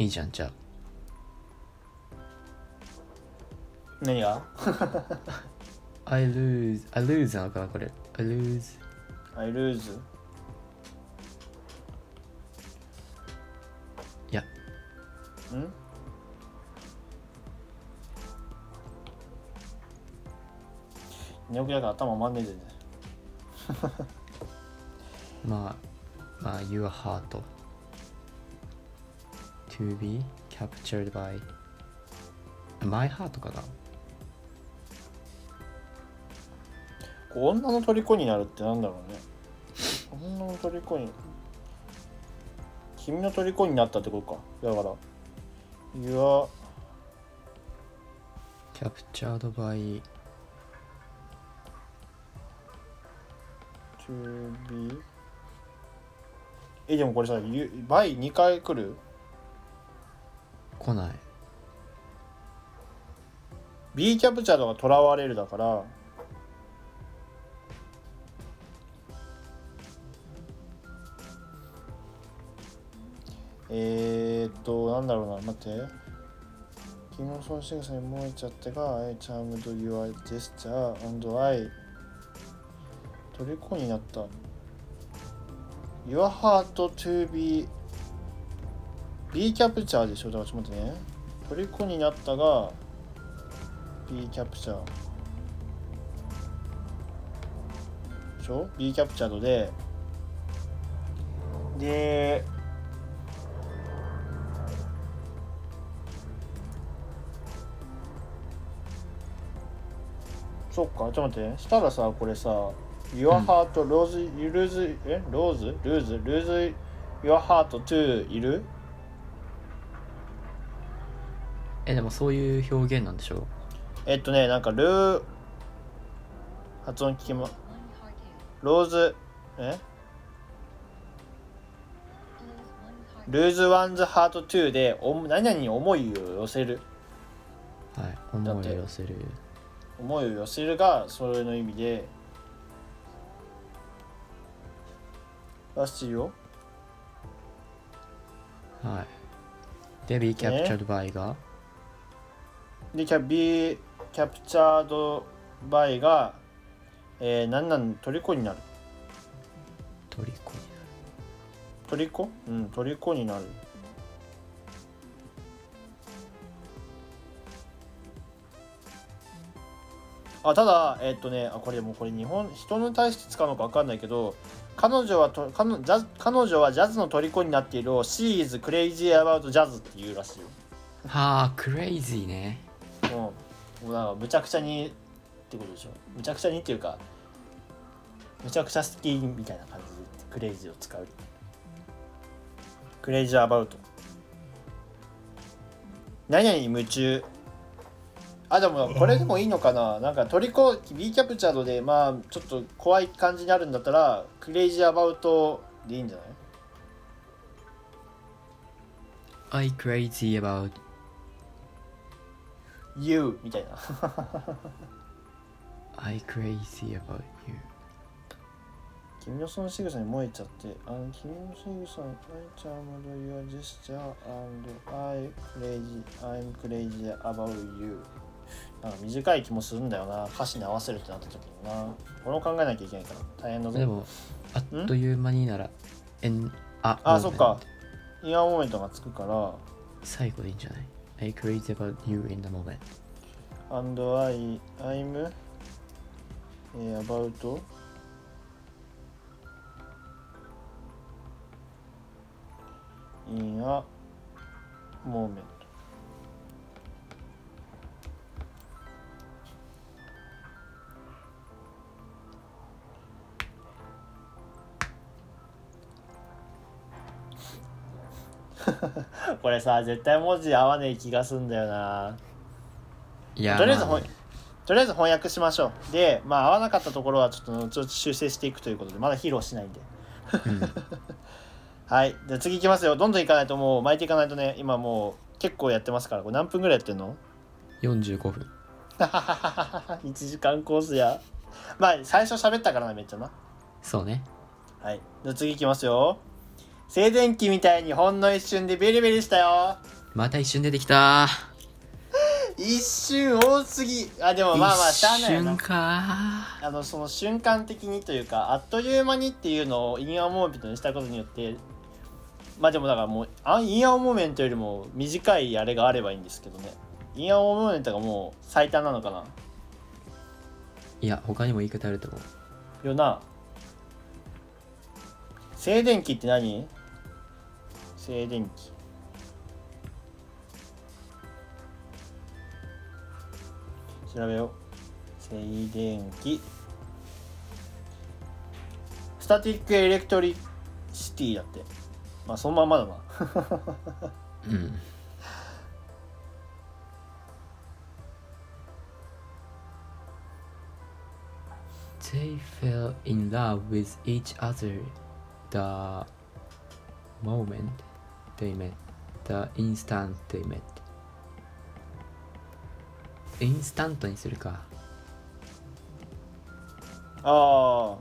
いいじゃんじゃあ。何が？I lose I lose なのかなこれ。I lose I lose いや。ん？から頭回んねえぜ まあまあ your heart to be captured by my heart かな？こう女の虜になるってなんだろうね。女の虜に君の虜になったってことか。だから Your captured by to be えでもこれさ You- by 2回来る？来ない。B キャプチャードが囚われるだから。えー、っとなんだろうな待って。君のその仕草に燃えちゃってが I charmed your gesture and I 虜になった。Your heart to be B キャプチャーでしょだからちょっと待ってね。虜になったが B キャプチャー。でしょ？B キャプチャードで。でそっかちょっと待ってしたらさこれさ Your heart lose lose え？Lose lose lose your heart to いる？えでもそういう表現なんでしょえっとねなんかルー発音聞きまローズえ？ルーズワンズハート2でお何々に思いを寄せる。はい思いを寄せる。思いを寄せるがそれの意味で。らしいよ。はい。で be captured by が？でキャビーキャプチャードバイが、えー、何なん虜になる？虜に虜うん虜になる。あただえっとねあこれもうこれ日本人に対して使うのか分かんないけど彼女はと彼女ジャズ彼女はジャズの虜になっているを She is crazy about jazz って言うらしいよ。はあクレイジーねもうもうなんかむちゃくちゃにってことでしょむちゃくちゃにっていうかむちゃくちゃ好きみたいな感じでクレイジーを使うクレイジーアバウト。何々に夢中。あでもこれでもいいのかな。なんかトリコ B キャプチャードでまあちょっと怖い感じになるんだったらクレイジーアバウトでいいんじゃない？I crazy about ?You みたいな。I crazy about you. 君のその仕草に燃えちゃって、あの君の仕草に燃えちゃうので Your gesture and I crazy, I'm crazy about you. なんか短い気もするんだよな。歌詞に合わせるってなった時にな。これを考えなきゃいけないから。大変だぞ。でもあっという間にならえんああそっか。イヤーモーメントがつくから。最後でいいんじゃない？I crazy about you in the moment. And I, I'm、えー eh, about to. In a moment これさ絶対文字合わねえ気がすんだよな。いやとりあえずまあほんとりあえず翻訳しましょう。でまあ合わなかったところはちょっとちょっと修正していくということでまだ披露しないんで。うん。はい。じゃあ次いきますよ。どんどんいかないともう巻いていかないとね今もう結構やってますから。これ何分ぐらいやってんの？45分。1時間コースや。まあ最初喋ったからなめっちゃな。そうね。はい。じゃあ次いきますよ静電気みたいにほんの一瞬でビリビリしたよ。また一瞬出てきた。一瞬多すぎ。あでもまあまあしゃあないあのその瞬間的にというかあっという間にっていうのを in a moment にしたことによってまあでもだからもうあ in a moment よりも短いあれがあればいいんですけどね。 in a moment がもう最短なのかな。いや他にも言い方あると思う。よな。静電気って何？静電気。調べよう。静電気。スタティックエレクトリシティだって。まあそのまんまだな。うん。They fell in love with each other the moment met, the instant they met. インスタントにするか。あ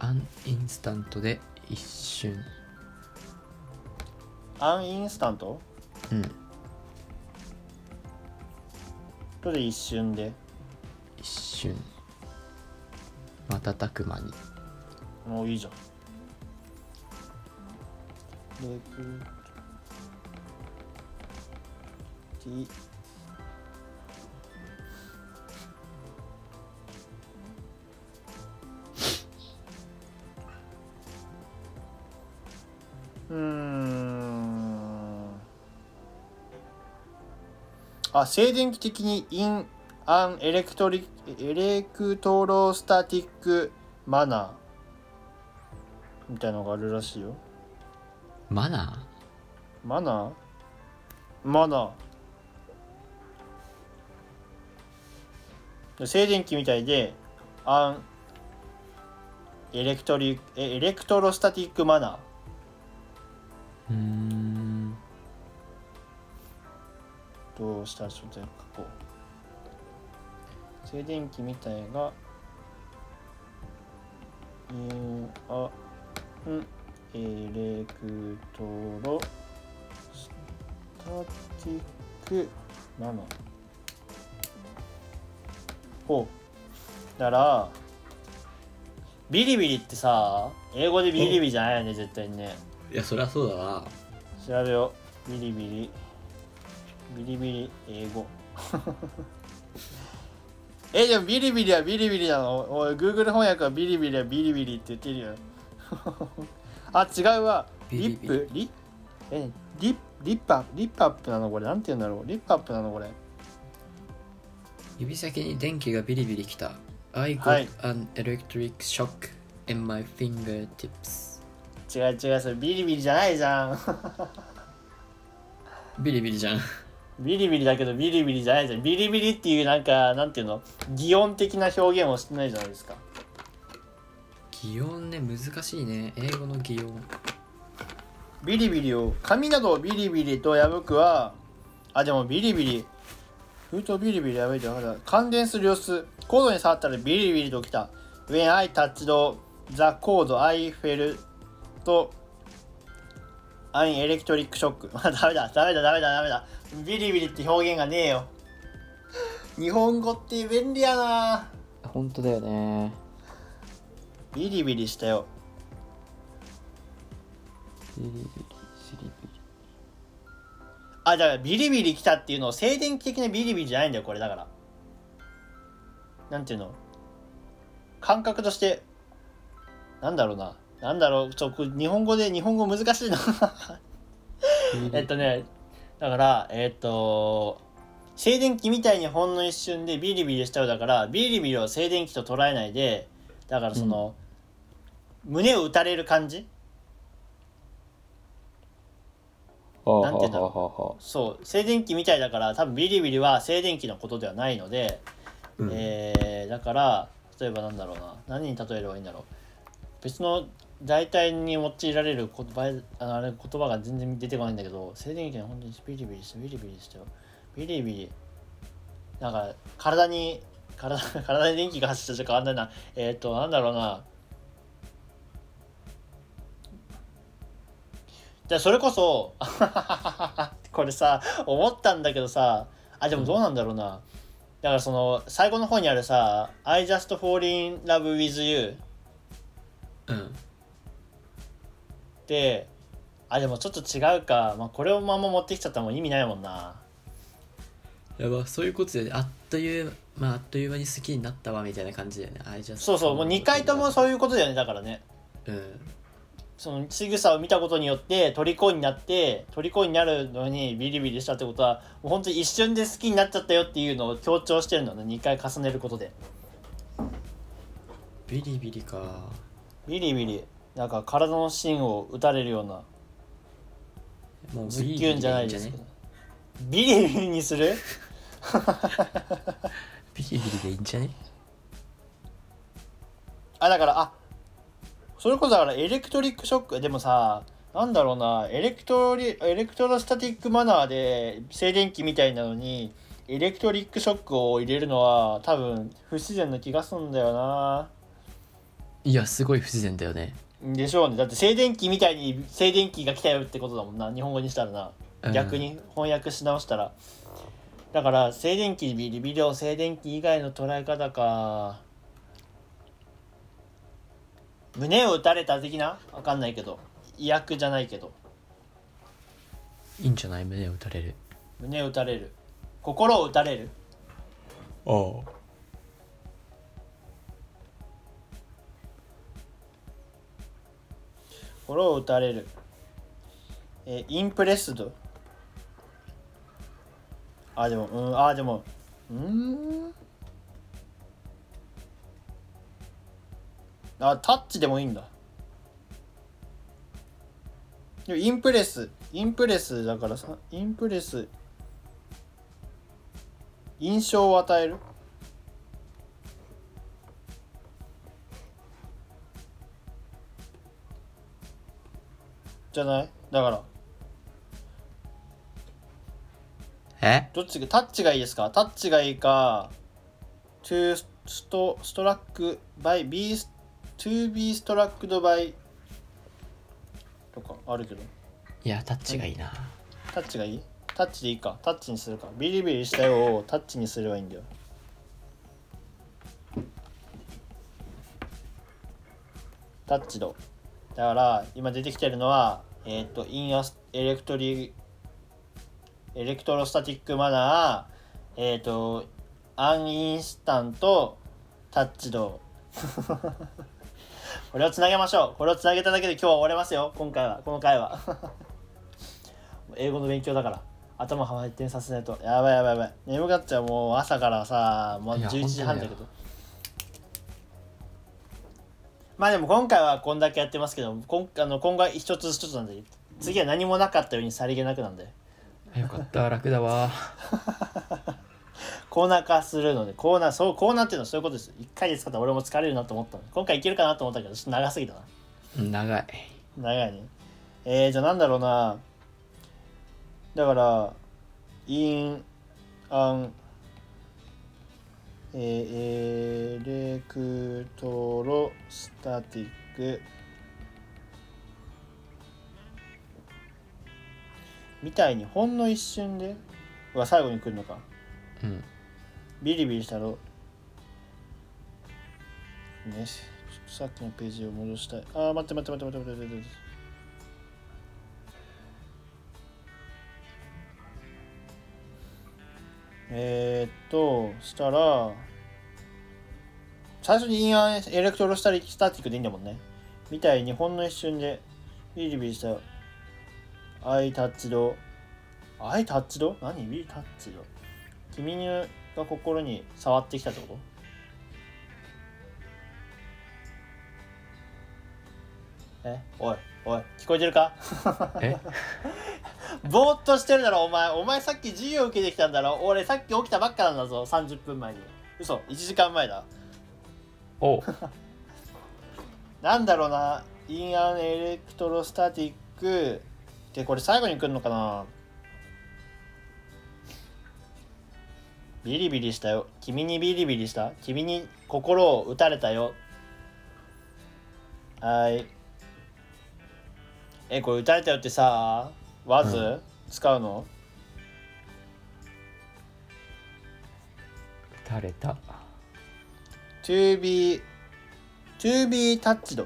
あアンインスタントで一瞬。アンインスタント？うん。で一瞬で一瞬。瞬く間に。もういいじゃん。うーん。あ静電気的に in an electri- electrostatic manner みたいのがあるらしいよ。 man- manner？manner。静電気みたいで an electri- え electrostatic man-ー。ーうーん。どうしたらちょっと書こう静電気みたいが in an electro。static manner ほうだからビリビリってさ英語でビリビリじゃないよね絶対にね。いや、そりゃそうだな。調べよう。ビリビリ。ビリビリ英語えでもビリビリはビリビリなのおい Google 翻訳はビリビリはビリビリって言ってるよ あ違うわ。リップ？リえリリップアップリップアップなの？これ。なんて言うんだろう？リップアップなの？これ。指先に電気がビリビリきた。I got はい。an electric shock in my fingertips. 違う違うそれビリビリじゃないじゃん。ビリビリじゃんビリビリだけどビリビリじゃないじゃん。ビリビリっていうなんかなんていうの？擬音的な表現をしてないじゃないですか。擬音ね難しいね。英語の擬音。ビリビリを髪などをビリビリと破くはあでもビリビリ。封筒ビリビリ破いて分かった感電する様子コードに触ったらビリビリときた。When I touched the code I felt an electric shock ダメだダメだダメだダメだ。ビリビリって表現がねえよ。日本語って便利やな。本当だよね。ビリビリしたよ。ビリビリビリビリ。あだからビリビリ来たっていうのを静電気的なビリビリじゃないんだよこれだから。なんていうの？感覚としてなんだろうななんだろうちょ日本語で日本語難しいな。えっとねだからえっと静電気みたいにほんの一瞬でビリビリしちゃうだからビリビリを静電気と捉えないでだからその、胸を打たれる感じ？はなんて言うんだろう。そう静電気みたいだから多分ビリビリは静電気のことではないので、うん。えーだから例えばなんだろうな。何に例えればいいんだろう。別の代替に用いられる言葉あのあれ言葉が全然出てこないんだけど静電気の本当にビリビリしてビリビリしてビリビリ。なんか体に体体に電気が発生して変わんないな。えっ、となんだろうな。じゃあそれこそ これさ思ったんだけどさあでもどうなんだろうな、だからその最後の方にあるさ「I just fall in love with you うん」ってあでもちょっと違うか、まあ、これをまま持ってきちゃったらもう意味ないもんな。やばそういうことであっというまああっという間に好きになったわみたいな感じだよね。I just そうそうもう2回ともそういうことだよねだからね。うん。その仕草を見たことによって虜になって虜になるのにビリビリしたってことはもう本当に一瞬で好きになっちゃったよっていうのを強調してるのね。2回重ねることで。ビリビリか。ビリビリなんか体の芯を打たれるようなもうズッキュンじゃないですねけど。ビリビリにする？ビリビリでいいんじゃね？あだからあそれこそだから electric shock？でもさなんだろうな electri- electrostatic manner で静電気みたいなのに electric shock を入れるのは多分不自然な気がすんだよな。いやすごい不自然だよねでしょうね。だって静電気みたいに静電気が来たよってことだもんな。日本語にしたらな。うん。逆に翻訳し直したら、だから静電気ビリビリを静電気以外の捉え方か。胸を打たれた的な？わかんないけど。威訳じゃないけど。いいんじゃない？胸を打たれる。胸を打たれる。心を打たれる。ああ心を打たれる。えーインプレスドあでもうんあでもうん？あタッチでもいいんだ。でもインプレスインプレスだからさインプレス印象を与える。じゃない？だから。え？どっちがタッチがいいですか？タッチがいいか to ストストラック by be to be struck by とかあるけど。いやタッチがいいな。タッチがいい？タッチでいいか。タッチにするか。ビリビリしたよ。をタッチにすればいいんだよ。touched だから今出てきてるのはえっ、と in as electri- electrostatic manner えっ、と an instant touched これをつなげましょう。これをつなげただけで今日は終われますよ。今回は。この回は。英語の勉強だから。頭回転させないと。やばいやばいやばい。眠かっちゃう。もう朝からさもういや11時半だけ本どまあでも今回はこんだけやってますけど今あの今後は一つ一つなんで次は何もなかったようにさりげなくなんで。よかった楽だわ。コーナー化するのでコーナーそうコーナーっていうのはそういうことです。1回で使ったら俺も疲れるなと思ったの。今回いけるかなと思ったけどちょっと長すぎたな。うん長い。長いね。えー、じゃあなんだろうな。だからインアンえー、エレクトロスタティック。みたいにほんの一瞬でうわ最後に来るのか。うん。ビリビリしたろ。ねさっきのページを戻したい。あー待って待って待って待って待って待って。えー、っとしたら最初に in an electrosta- static でいいんだもんね。みたいにほんの一瞬でビリビリしたアイタッチドアイタッチド？何？ビリタッチド？君が心に触ってきたってこと？え？おいおい聞こえてるか？え？ぼーっとしてるだろお前。お前さっき授業受けてきたんだろ。俺さっき起きたばっかなんだぞ30分前に。嘘1時間前だお なんだろうな。 in an electrostatic。でこれ最後に来るのかな。ビリビリしたよ。君にビリビリした？君に心を打たれたよ。はい。えこれ打たれたよってさわず、う使うの？打たれた to be to be touched.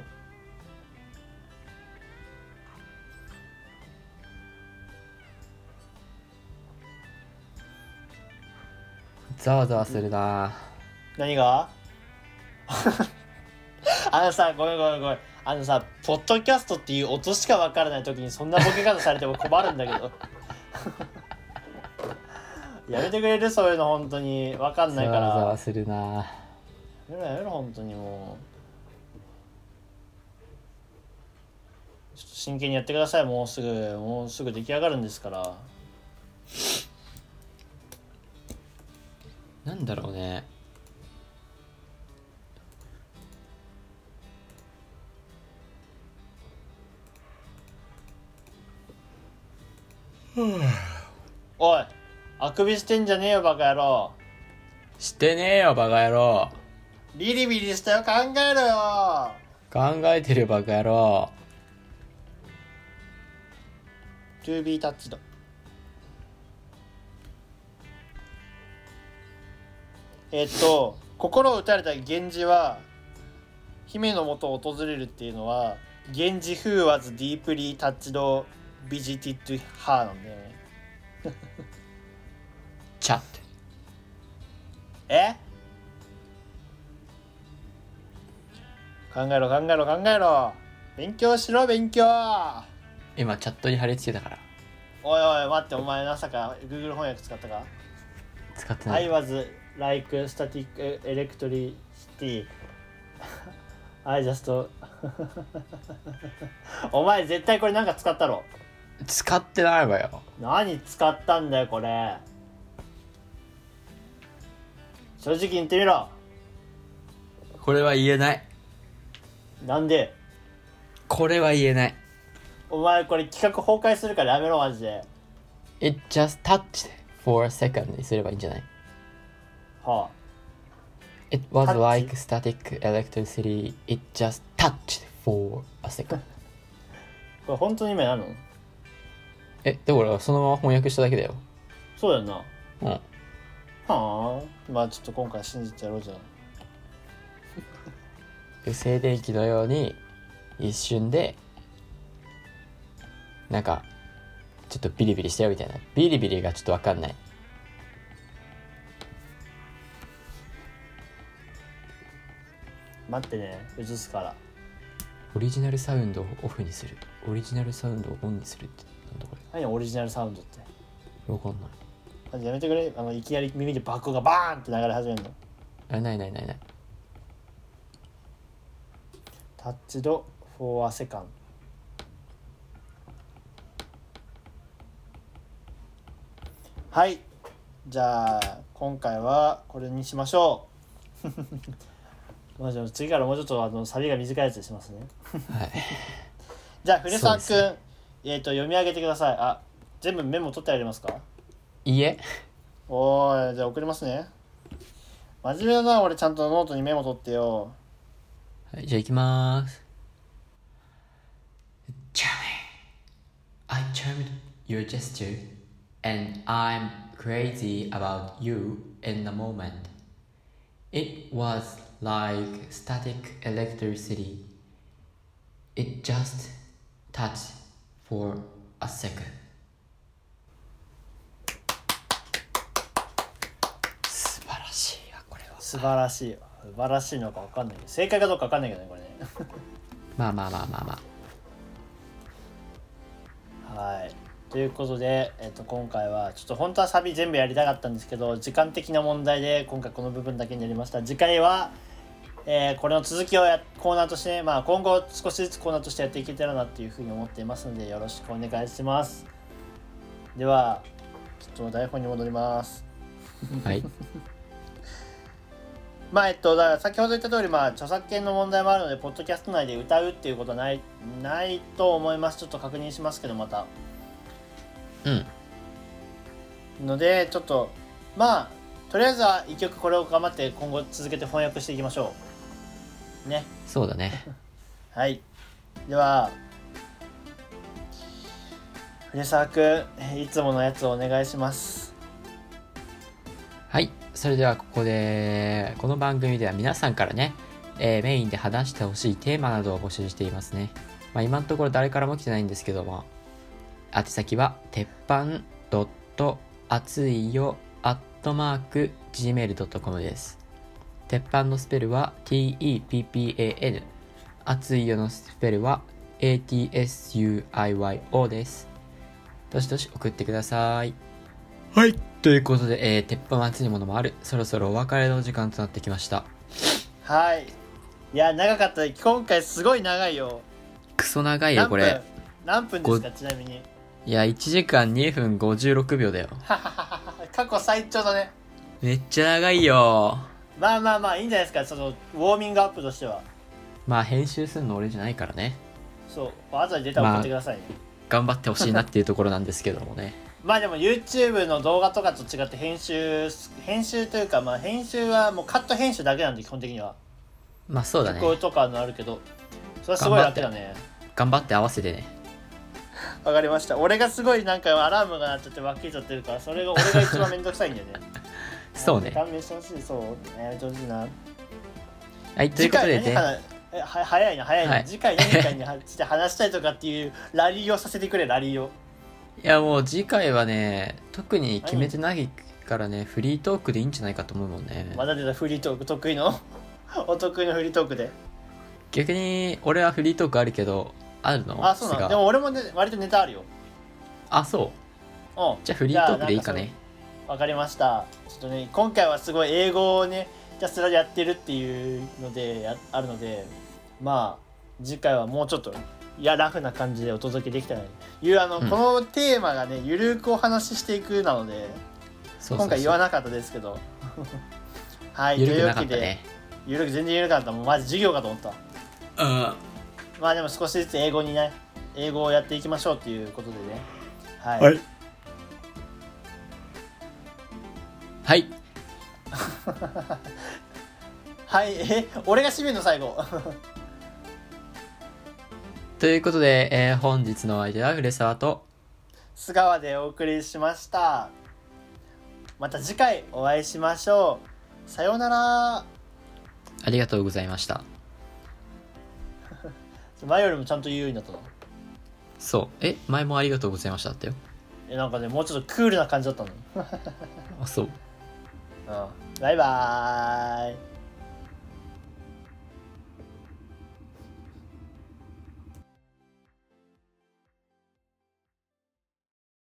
ざわざわするな。何が？あのさごめんごめんごめん。あのさポッドキャストっていう音しか分からない時にそんなボケ方されても困るんだけど。やめてくれる？そういうの本当に。分かんざないから。わざわするなやめろやめろ本当にもう。ちょっと真剣にやってくださいもうすぐもうすぐ出来上がるんですから。なんだろうね。おいあくびしてんじゃねえよバカ野郎。してねえよバカ野郎ビリビリしたよ考えろよ。考えてるバカ野郎。to be touched えっと心を打たれた源氏は姫のもとを訪れるっていうのは源氏 who was deeply touched visited her なんだよね。チャッ。トえ？考えろ考えろ考えろ。勉強しろ勉強。今チャットに貼り付けたから。おいおい待ってお前まさか Google 翻訳使ったか？使ってない。I was like static electricity. I just お前絶対これなんか使ったろ？使ってないわよ。何使ったんだよこれ？正直に言ってみろ。これは言えないなんで？これは言えない。お前これ企画崩壊するからやめろマジで。It just touched for a second. にすればいいんじゃない？は It was like static electricity. It just touched for a second. あ これ本当に今やるの？えだからそのまま翻訳しただけだよ。そうだよな。うん。はあ。まあちょっと今回信じてやろうじゃんで静電気のように一瞬でなんかちょっとビリビリしたよみたいな。ビリビリがちょっとわかんない。待ってね映すから。オリジナルサウンドをオフにする。オリジナルサウンドをオンにするってなんだこ何オリジナルサウンドって？れわかんない。あやめてくれ。あのいきなり耳で爆音がバーンって流れ始めるの？あないないないないタッチドフォーアセカンはい。じゃあ今回はこれにしましょう。まあじゃあ次からもうちょっとあのサビが短いやつにしますね。はい。じゃあ古澤君、えっ、と読み上げてください。あ全部メモ取ってありますか？いいえ。おーいじゃあ送りますね。真面目だな俺ちゃんとノートにメモ取ってよはい、じゃあ行きまーす。Charming. I charmed your gesture, and I'm crazy about you in the moment. It was like static electricity. It just touched for a second. 素晴らしいわ、これは。素晴らしい 素晴らしいのか分かんないけど正解かどうか分かんないけどねこれね。まあまあまあまあまあ。はい。ということで、えっと今回はちょっと本当はサビ全部やりたかったんですけど時間的な問題で今回この部分だけになりました。次回は、えーこれの続きをやコーナーとして、まあ、今後少しずつコーナーとしてやっていけたらなっていうふうに思っていますのでよろしくお願いします。ではちょっと台本に戻ります。はい。まあえっとだから先ほど言った通りまあ著作権の問題もあるのでポッドキャスト内で歌うっていうことはないないと思います。ちょっと確認しますけどまた。うん。のでちょっとまあとりあえずは一曲これを頑張って今後続けて翻訳していきましょう。ね。そうだね。はい。では古澤君いつものやつをお願いしますはい。それではここで、この番組では皆さんからね、えーメインで話してほしいテーマなどを募集していますね。まあ今のところ誰からも来てないんですけども、宛先は、鉄板ドット熱いよアットマーク gmail.com です。鉄板のスペルは teppan 熱いよのスペルは atsuiyo です。どしどし送ってください。はい。ということで、えー、鉄板は熱いものもある。そろそろお別れの時間となってきました。はいいや長かった今回すごい長いよクソ長いよ、これ。何分ですか？ちなみにいや、1時間2分56秒だよ。過去最長だねめっちゃ長いよ。まあまあまあいいんじゃないですか？そのウォーミングアップとしてはまあ、編集するの俺じゃないからね。そう後でデータ送ってくださいね、頑張ってほしいなっていうところなんですけどもね。まあでも YouTube の動画とかと違って編集編集というかまあ編集はもうカット編集だけなんで基本的には。まあ、そうだね。曲とかのあるけど。それはすごい楽だね。頑張って合わせてね。わかりました。俺がすごいなんかアラームが鳴っちゃって分けちゃってるからそれが俺が一番めんどくさいんだよね。そうね。勘弁してほしい。そうやめてほしいなはい、ということでね。早いな早いな、はい。次回何かについて話したいとかっていうラリーをさせてくれラリーをいや、もう次回はね、特に決めてないからね、フリートークでいいんじゃないかと思うもんね。まだ出たフリートーク得意の？お得意のフリートークで？逆に、俺はフリートークあるけど、あるの？あそうなでも俺もね割とネタあるよ。あ、そう。うん。じゃあフリートークでいいかね。わかりました。ちょっとね今回はすごい英語をねひたすらやってるっていうのでやあるのでまあ次回はもうちょっといやラフな感じでお届けできたらとい。うあの、うん。このテーマがねゆるくお話ししていくなのでそうそうそう。今回言わなかったですけど。はいゆるくなというわけで。ゆるく全然ゆるかった。もうマジ授業かと思った。うん。まあでも少しずつ英語にね英語をやっていきましょうっていうことでね。はい、はい。はい。はい、え俺が締めるの最後ということで、えー本日のお相手は古澤と、須川でお送りしましたまた次回お会いしましょうさようならありがとうございました。前よりもちゃんと言うようになったの？そう。え、前もありがとうございましただったよ。えなんかねもうちょっとクールな感じだったのに、あ、そう。うん、バイバーイ